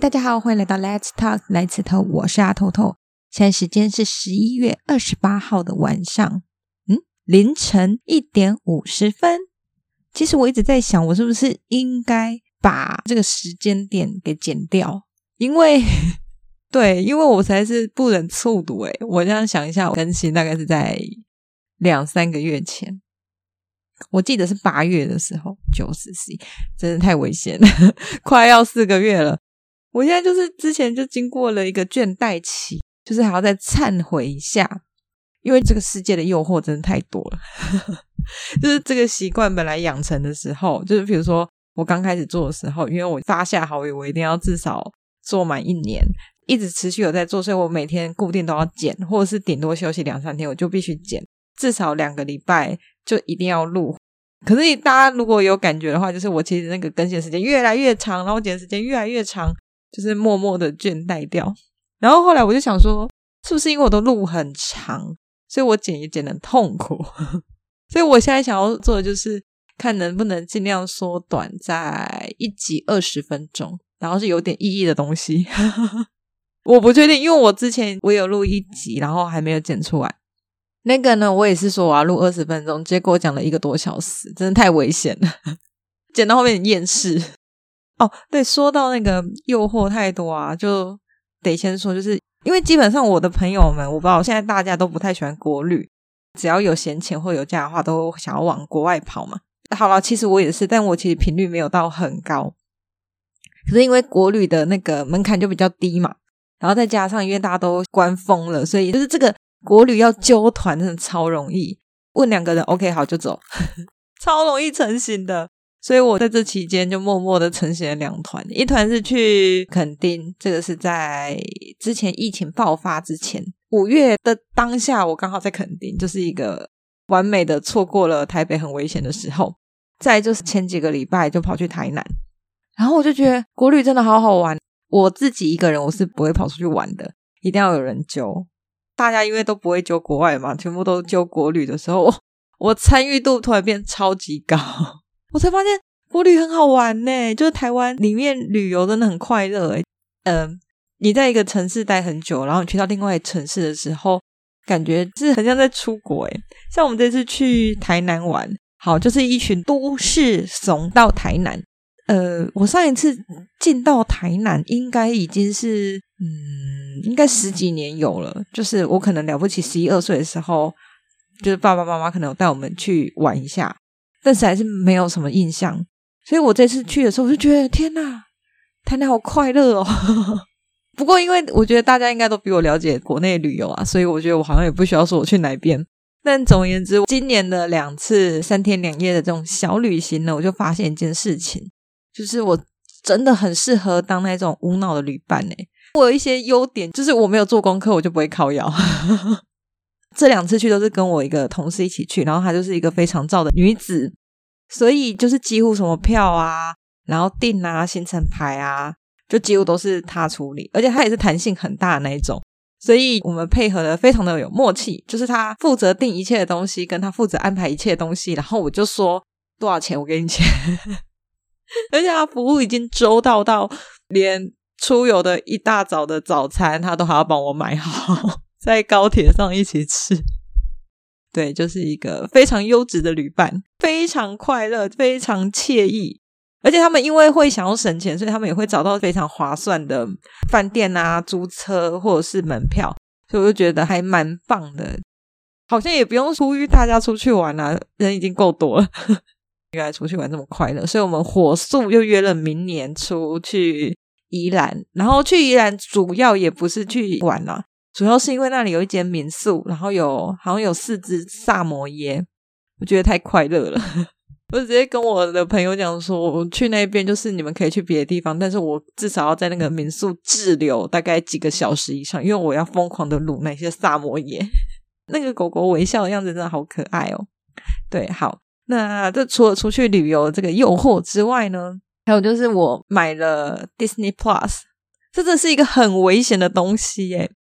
大家好，欢迎来到 Let's Talk 来此透，我是阿透透。现在时间是十一月二十八号的晚上，嗯，凌晨一点五十分。其实我一直在想，我是不是应该把这个时间点给剪掉？因为，对，因为我实在是不忍卒读。诶，我这样想一下，我更新大概是在两三个月前。我记得是八月的时候，九十 C，真的太危险了，快要四个月了。我现在就是之前就经过了一个倦怠期，就是还要再忏悔一下，因为这个世界的诱惑真的太多了。就是这个习惯本来养成的时候，就是比如说我刚开始做的时候，因为我发下好友，我一定要至少做满一年，一直持续有在做，所以我每天固定都要剪，或者是顶多休息两三天，我就必须剪，至少两个礼拜就一定要录。可是大家如果有感觉的话，就是我其实那个更新时间越来越长，然后剪的时间越来越长。就是默默的倦怠掉，然后后来我就想说，是不是因为我的路很长，所以我剪也剪的痛苦，所以我现在想要做的就是看能不能尽量缩短在一集二十分钟，然后是有点意义的东西。我不确定，因为我之前我有录一集，然后还没有剪出来。那个呢，我也是说我要录二十分钟，结果讲了一个多小时，真的太危险了，剪到后面厌世。哦，对，说到那个诱惑太多啊，就得先说，就是因为基本上我的朋友们，我不知道现在大家都不太喜欢国旅，只要有闲钱或有假的话，都想要往国外跑嘛。好了，其实我也是，但我其实频率没有到很高，可是因为国旅的那个门槛就比较低嘛，然后再加上因为大家都关封了，所以就是这个国旅要揪团真的超容易，问两个人 OK 好就走，超容易成型的。所以我在这期间就默默的成型了两团，一团是去垦丁，这个是在之前疫情爆发之前，五月的当下，我刚好在垦丁，就是一个完美的错过了台北很危险的时候。再就是前几个礼拜就跑去台南，然后我就觉得国旅真的好好玩。我自己一个人我是不会跑出去玩的，一定要有人揪。大家因为都不会揪国外嘛，全部都揪国旅的时候，我 参与度突然变超级高。我才发现国旅很好玩呢，就是台湾里面旅游真的很快乐诶。嗯，你在一个城市待很久，然后你去到另外一个城市的时候，感觉是很像在出国诶。像我们这次去台南玩，好，就是一群都市怂到台南。呃，我上一次进到台南应该已经是嗯，应该十几年有了。就是我可能了不起十一二岁的时候，就是爸爸妈妈可能有带我们去玩一下。但是还是没有什么印象，所以我这次去的时候，我就觉得天哪，台南好快乐哦。不过，因为我觉得大家应该都比我了解国内旅游啊，所以我觉得我好像也不需要说我去哪边。但总而言之，今年的两次三天两夜的这种小旅行呢，我就发现一件事情，就是我真的很适合当那种无脑的旅伴诶。我有一些优点，就是我没有做功课，我就不会靠腰。这两次去都是跟我一个同事一起去，然后她就是一个非常照的女子，所以就是几乎什么票啊，然后订啊，行程排啊，就几乎都是她处理，而且她也是弹性很大的那一种，所以我们配合的非常的有默契，就是她负责订一切的东西，跟她负责安排一切的东西，然后我就说多少钱我给你钱，而且她服务已经周到到连出游的一大早的早餐，她都还要帮我买好。在高铁上一起吃，对，就是一个非常优质的旅伴，非常快乐，非常惬意。而且他们因为会想要省钱，所以他们也会找到非常划算的饭店啊、租车或者是门票，所以我就觉得还蛮棒的。好像也不用呼吁大家出去玩啊，人已经够多了，原来出去玩这么快乐，所以我们火速又约了明年出去宜兰，然后去宜兰主要也不是去玩啊。主要是因为那里有一间民宿，然后有好像有四只萨摩耶，我觉得太快乐了。我直接跟我的朋友讲说，我去那边就是你们可以去别的地方，但是我至少要在那个民宿滞留大概几个小时以上，因为我要疯狂的撸那些萨摩耶。那个狗狗微笑的样子真的好可爱哦。对，好，那这除了出去旅游这个诱惑之外呢，还有就是我买了 Disney Plus，这真的是一个很危险的东西耶。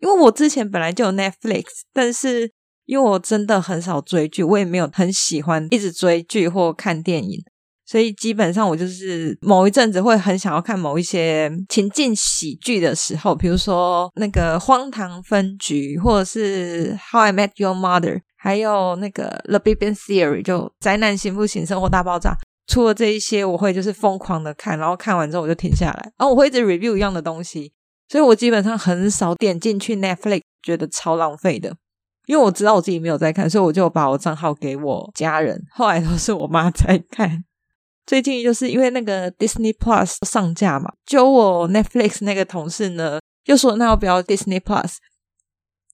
因为我之前本来就有 Netflix，但是因为我真的很少追剧，我也没有很喜欢一直追剧或看电影，所以基本上我就是某一阵子会很想要看某一些情境喜剧的时候，比如说那个《荒唐分局》，或者是《How I Met Your Mother》，还有那个《The Big Bang Theory》，就宅男行不行？生活大爆炸。除了这一些，我会就是疯狂的看，然后看完之后我就停下来，然后我会一直 review 一样的东西，所以我基本上很少点进去 Netflix，觉得超浪费的。因为我知道我自己没有在看，所以我就把我账号给我家人，后来都是我妈在看。最近就是因为那个 Disney Plus 上架嘛，就我 Netflix 那个同事呢，又说那要不要 Disney Plus？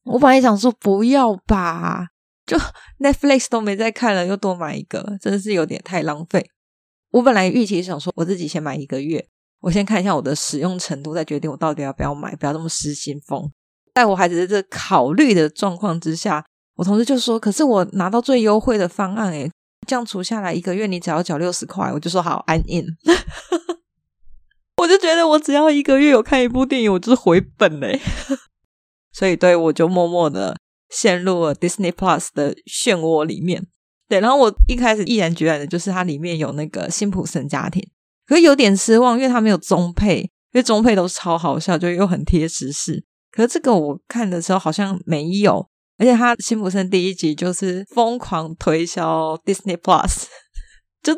我本来想说不要吧，就 Netflix 都没在看了，又多买一个，真的是有点太浪费。我本来预期想说我自己先买一个月，我先看一下我的使用程度，再决定我到底要不要买，不要那么失心疯。在我还只是这考虑的状况之下，我同事就说：“可是我拿到最优惠的方案，诶这样除下来一个月，你只要缴六十块，我就说好，I'm in。我就觉得我只要一个月有看一部电影，我就是回本嘞。所以，对，我就默默的陷入了 Disney Plus 的漩涡里面。对，然后我一开始毅然决然的就是它里面有那个辛普森家庭，可是有点失望，因为他没有中配，因为中配都超好笑，就又很贴时事。可是这个我看的时候好像没有。而且他辛普森第一集就是疯狂推销 Disney Plus，就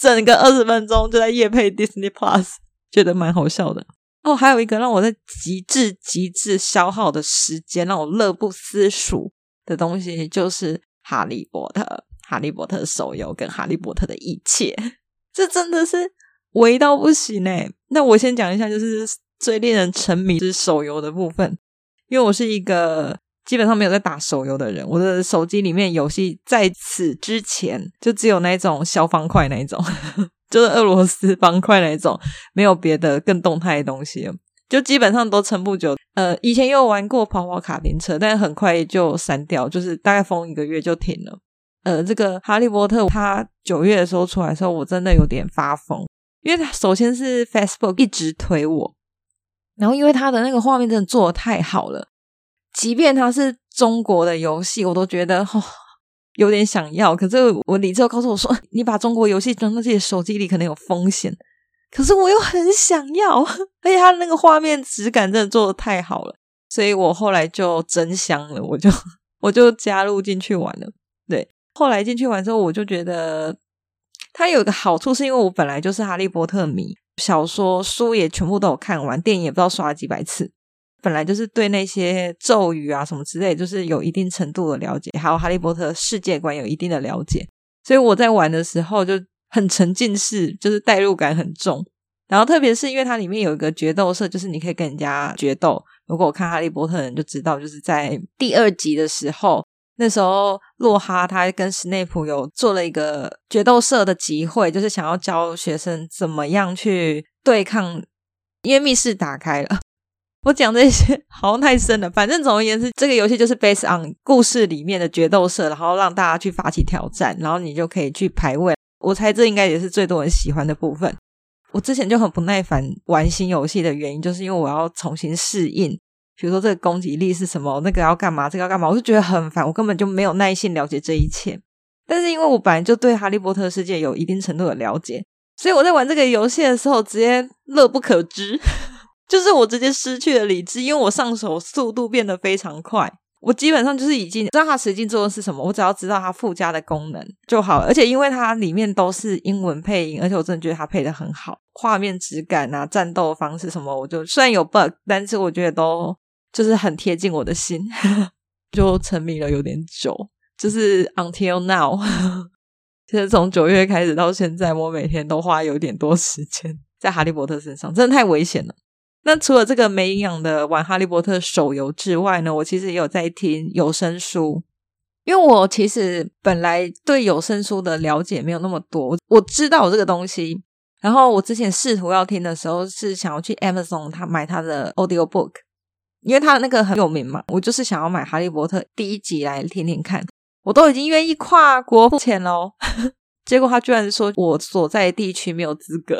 整个二十分钟就在夜配 Disney Plus，觉得蛮好笑的。哦，还有一个让我在极致极致消耗的时间，让我乐不思蜀的东西，就是哈利波特、哈利波特手游跟哈利波特的一切，这真的是微到不行诶。那我先讲一下，就是最令人沉迷是手游的部分，因为我是一个。基本上没有在打手游的人，我的手机里面游戏在此之前就只有那种消方块那一种，就是俄罗斯方块那一种，没有别的更动态的东西，就基本上都撑不久。呃，以前有玩过跑跑卡丁车，但很快就删掉，就是大概封一个月就停了。呃，这个哈利波特，它九月的时候出来的时候，我真的有点发疯，因为它首先是 Facebook 一直推我，然后因为它的那个画面真的做得太好了。即便它是中国的游戏，我都觉得哦，有点想要。可是我理智告诉我说，你把中国游戏装到自己的手机里可能有风险。可是我又很想要，而且它那个画面质感真的做得太好了，所以我后来就真香了，我就 我就加入进去玩了。对，后来进去玩之后，我就觉得它有个好处，是因为我本来就是哈利波特迷，小说书也全部都有看完，电影也不知道刷了几百次。本来就是对那些咒语啊什么之类，就是有一定程度的了解，还有哈利波特世界观有一定的了解，所以我在玩的时候就很沉浸式，就是代入感很重。然后特别是因为它里面有一个决斗社，就是你可以跟人家决斗。如果我看哈利波特的人就知道，就是在第二集的时候，那时候洛哈他跟史内普有做了一个决斗社的集会，就是想要教学生怎么样去对抗，因为密室打开了。我讲这些好像太深了，反正总而言之，这个游戏就是 based on 故事里面的决斗社，然后让大家去发起挑战，然后你就可以去排位。我猜这应该也是最多人喜欢的部分。我之前就很不耐烦玩新游戏的原因，就是因为我要重新适应，比如说这个攻击力是什么，那个要干嘛，这个要干嘛，我就觉得很烦，我根本就没有耐心了解这一切。但是因为我本来就对哈利波特世界有一定程度的了解，所以我在玩这个游戏的时候，直接乐不可支。就是我直接失去了理智，因为我上手速度变得非常快。我基本上就是已经知道它实际做的是什么，我只要知道它附加的功能就好了。而且因为它里面都是英文配音，而且我真的觉得它配得很好，画面质感啊、战斗方式什么，我就虽然有 bug，但是我觉得都就是很贴近我的心，就沉迷了有点久。就是 until now，其 实从九月开始到现在，我每天都花有点多时间在哈利波特身上，真的太危险了。那除了这个没营养的玩哈利波特手游之外呢，我其实也有在听有声书，因为我其实本来对有声书的了解没有那么多，我知道这个东西。然后我之前试图要听的时候，是想要去 Amazon 他买他的 Audio Book，因为他那个很有名嘛，我就是想要买哈利波特第一集来听听看。我都已经愿意跨国付钱喽，结果他居然说我所在地区没有资格。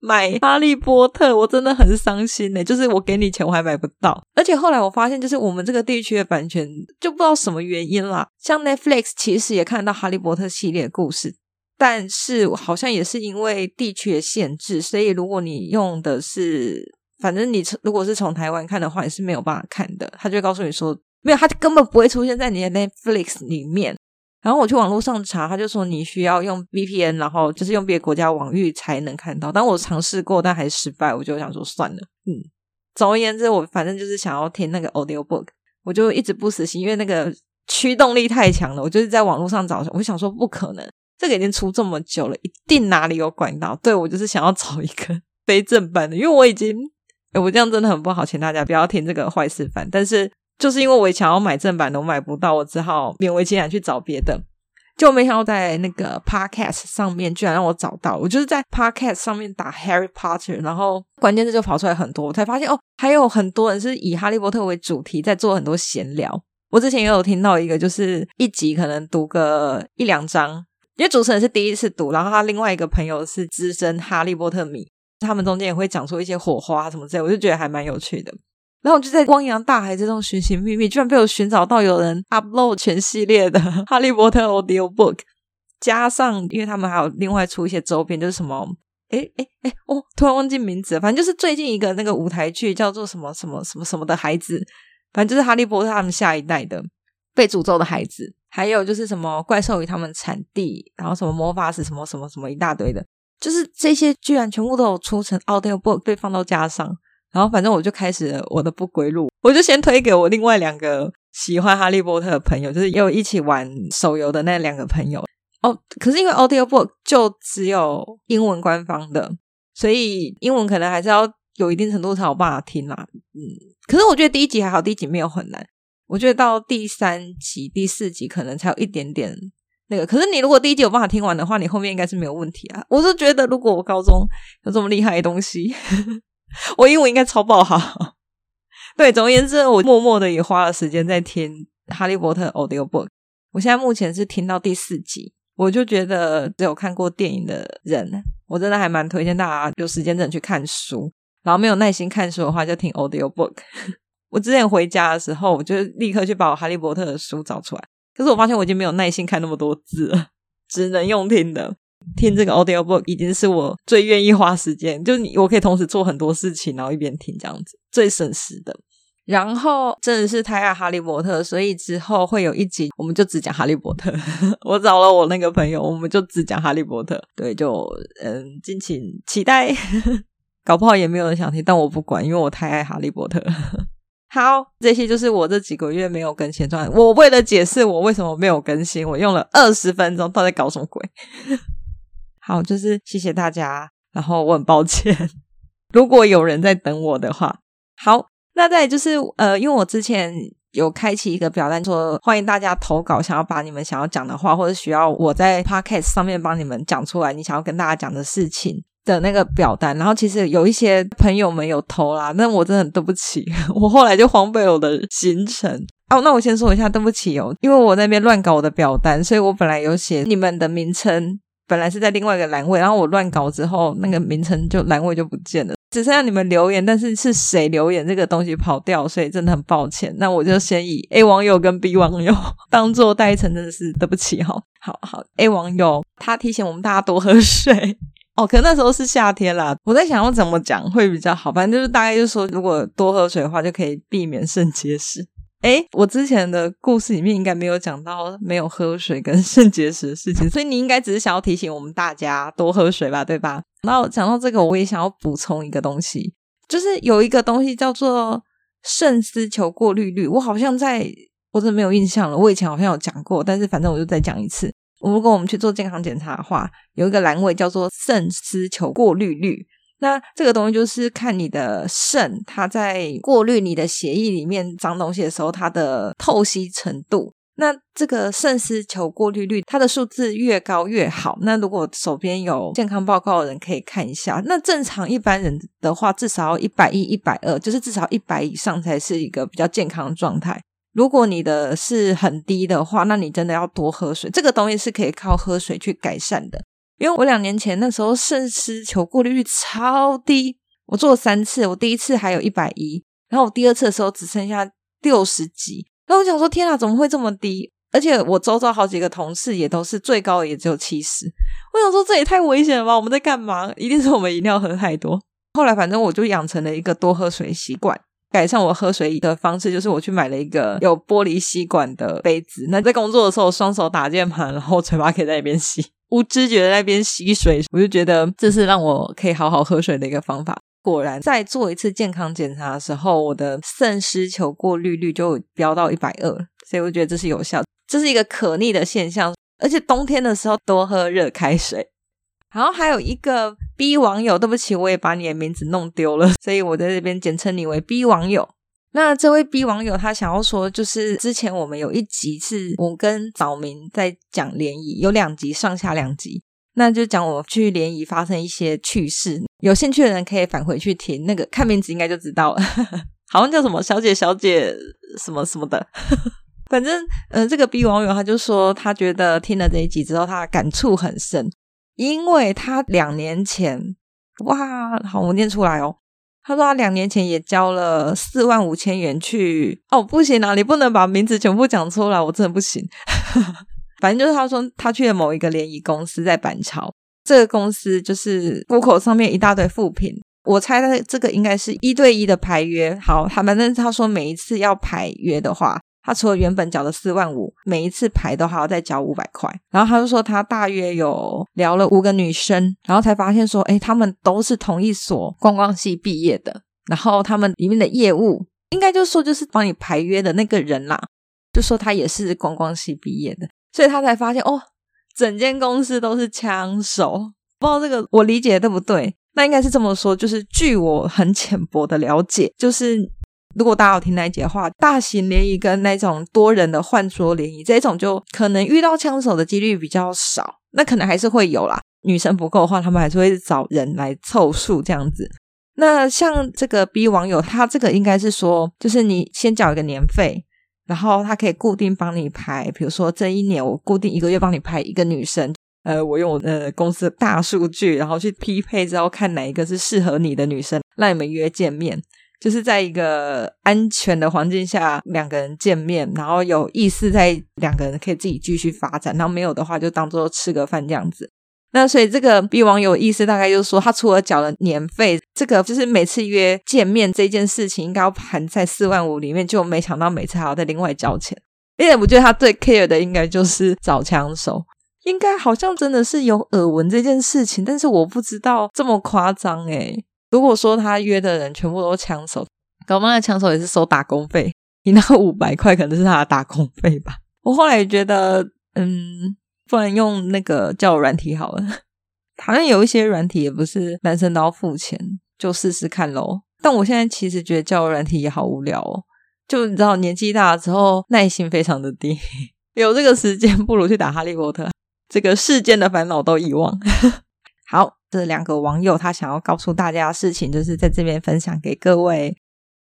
买哈利波特，我真的很伤心呢。就是我给你钱，我还买不到。而且后来我发现，就是我们这个地区的版权就不知道什么原因啦。像 Netflix 其实也看到哈利波特系列的故事，但是好像也是因为地区的限制，所以如果你用的是，反正你如果是从台湾看的话，也是没有办法看的。他就告诉你说，没有，他根本不会出现在你的 Netflix 里面。然后我去网络上查，他就说你需要用 VPN，然后就是用别的国家网域才能看到。但我尝试过，但还失败，我就想说算了。嗯，总而言之，我反正就是想要听那个 Audio Book，我就一直不死心，因为那个驱动力太强了。我就是在网络上找，我想说不可能。这个已经出这么久了，一定哪里有管道。对，我就是想要找一个 非正版的，因为我已经，我这样真的很不好，请大家不要听这个坏示范。但是就是因为我也想要买正版的，我买不到，我只好勉为其难去找别的。就没想到在那个 Podcast 上面居然让我找到，我就是在 Podcast 上面打 Harry Potter，然后关键字就跑出来很多，我才发现哦，还有很多人是以哈利波特为主题在做很多闲聊。我之前也有听到一个，就是一集可能读个一两章。因为主持人是第一次读，然后他另外一个朋友是资深哈利波特迷，他们中间也会讲出一些火花什么之类，我就觉得还蛮有趣的。然后我就在汪洋大海之中寻寻觅觅，居然被我寻找到有人 upload 全系列的哈利波特 audio book，加上因为他们还有另外出一些周边，就是什么，诶诶诶哦，突然忘记名字了，反正就是最近一个那个舞台剧叫做什么什么什么什么的孩子，反正就是哈利波特他们下一代的被诅咒的孩子。还有就是什么怪兽与他们产地，然后什么魔法史，什么什么什么一大堆的，就是这些居然全部都有出成 audio book 被放到架上，然后反正我就开始了我的不归路，我就先推给我另外两个喜欢哈利波特的朋友，就是也有一起玩手游的那两个朋友哦。可是因为 audio book 就只有英文官方的，所以英文可能还是要有一定程度才有办法听啦。嗯，可是我觉得第一集还好，第一集没有很难。我觉得到第三集、第四集可能才有一点点那个，可是你如果第一集有办法听完的话，你后面应该是没有问题啊。我是觉得，如果我高中有这么厉害的东西，我英文应该超爆好。对，总而言之，我默默的也花了时间在听《哈利波特》Audio Book。我现在目前是听到第四集，我就觉得只有看过电影的人，我真的还蛮推荐大家有时间真的去看书，然后没有耐心看书的话，就听 Audio Book。我之前回家的时候，我就立刻去把我哈利波特的书找出来。可是我发现我已经没有耐心看那么多字了，只能用听的。听这个 audio book 已经是我最愿意花时间，就你我可以同时做很多事情，然后一边听这样子，最省时的。然后真的是太爱哈利波特，所以之后会有一集，我们就只讲哈利波特。我找了我那个朋友，我们就只讲哈利波特。对，就嗯，敬请期待。搞不好也没有人想听，但我不管，因为我太爱哈利波特。好，这些就是我这几个月没有更新状态。我为了解释我为什么没有更新，我用了二十分钟，到底搞什么鬼？好，就是谢谢大家，然后我很抱歉，如果有人在等我的话。好，那再就是呃，因为我之前有开启一个表单，说欢迎大家投稿，想要把你们想要讲的话，或者需要我在 Podcast 上面帮你们讲出来，你想要跟大家讲的事情。的那个表单，然后其实有一些朋友们有投啦，那我真的很对不起，我后来就荒废了我的行程。哦，那我先说一下，对不起哦，因为我那边乱搞我的表单，所以我本来有写你们的名称，本来是在另外一个栏位，然后我乱搞之后，那个名称就栏位就不见了，只剩下你们留言，但是是谁留言这个东西跑掉，所以真的很抱歉。那我就先以 A 网友跟 B 网友 当做代称，真的是对不起哈、好好，A 网友他提醒我们大家多喝水。哦，可那时候是夏天啦。我在想要怎么讲会比较好，反正就是大概就是说，如果多喝水的话，就可以避免肾结石。诶，我之前的故事里面应该没有讲到没有喝水跟 肾结石的事情，所以你应该只是想要提醒我们大家多喝水吧，对吧？然后讲到这个，我也想要补充一个东西，就是有一个东西叫做肾丝球过滤率，我好像在我真的没有印象了，我以前好像有讲过，但是反正我就再讲一次。如果我们去做健康检查的话，有一个栏位叫做肾丝球过滤率。那这个东西就是看你的肾，它在过滤你的血液里面脏东西的时候，它的透析程度。那这个肾丝球过滤率，它的数字越高越好。那如果手边有健康报告的人可以看一下。那正常一般人的话，至少要一百一、一百二，就是至少一百以上才是一个比较健康的状态。如果你的是很低的话，那你真的要多喝水。这个东西是可以靠喝水去改善的。因为我两年前那时候肾丝球过滤率超低，我做了三次，我第一次还有一百一，然后我第二次的时候只剩下六十几。然后我想说，天啊，怎么会这么低？而且我周遭好几个同事也都是最高也只有七十。我想说这也太危险了吧？我们在干嘛？一定是我们饮料喝太多。后来反正我就养成了一个多喝水习惯，改善我喝水的方式就是我去买了一个有玻璃吸管的杯子。那在工作的时候，双手打键盘，然后嘴巴可以在那边吸，无知觉的在那边吸水。我就觉得这是让我可以好好喝水的一个方法。果然，在做一次健康检查的时候，我的肾丝球过滤率就飙到一百二，所以我觉得这是有效。这是一个可逆的现象，而且冬天的时候多喝热开水。然后还有一个 B 网友，对不起，我也把你的名字弄丢了，所以我在这边简称你为 B 网友。那这位 B 网友他想要说，就是之前我们有一集是我跟早明在讲联谊，有两集上下两集。那就讲我去联谊发生一些趣事，有兴趣的人可以返回去听，那个看名字应该就知道了，好像叫什么小姐小姐什么什么的，反正嗯、呃，这个 B 网友他就说他觉得听了这一集之后，他感触很深，因为他两年前哇，好我念出来哦，他说他两年前也交了四万五千元去哦，不行啊，你不能把名字全部讲出来，我真的不行。反正就是他说他去了某一个联谊公司，在板桥。这个公司就是 Coco 上面一大堆副品，我猜他这个应该是一对一的排约。好，他反正他说每一次要排约的话，他除了原本缴的四万五，每一次排都还要再缴五百块。然后他就说他大约有聊了五个女生，然后才发现说，诶，他们都是同一所观光系毕业的。然后他们里面的业务，应该就是说就是帮你排约的那个人啦，就说他也是观光系毕业的。所以他才发现哦，整间公司都是枪手。不知道这个我理解对不对？那应该是这么说，就是据我很浅薄的了解，就是如果大家有听那一集的话，大型联谊跟那种多人的换桌联谊这种，就可能遇到枪手的几率比较少。那可能还是会有啦，女生不够的话，他们还是会找人来凑数这样子。那像这个 B 网友，他这个应该是说，就是你先缴一个年费。然后他可以固定帮你排，比如说这一年我固定一个月帮你排一个女生，呃，我用我的公司的大数据，然后去匹配之后看哪一个是适合你的女生，让你们约见面，就是在一个安全的环境下两个人见面，然后有意思在两个人可以自己继续发展，然后没有的话就当做吃个饭这样子。那所以这个 B 网友意思大概就是说，他除了缴了年费，这个就是每次约见面这件事情应该要含在四万五里面，就没想到每次还要再另外交钱。因为我觉得他最 care 的应该就是找枪手，应该好像真的是有耳闻这件事情，但是我不知道这么夸张诶。如果说他约的人全部都枪手，搞不好那枪手也是收打工费，你那五百块可能是他的打工费吧。我后来也觉得，嗯。不然用那个交友软体好了，好像有一些软体也不是男生都要付钱，就试试看喽。但我现在其实觉得交友软体也好无聊哦，就你知道年纪大了之后耐心非常的低，有这个时间不如去打哈利波特，这个世间的烦恼都遗忘。好，这两个网友他想要告诉大家的事情，就是在这边分享给各位，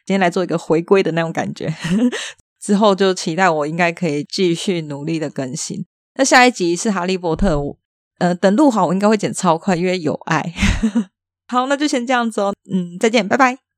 今天来做一个回归的那种感觉，之后就期待我应该可以继续努力的更新。那下一集是哈利波特，呃，等录好我应该会剪超快，因为有爱。好，那就先这样子哦，嗯，再见，拜拜。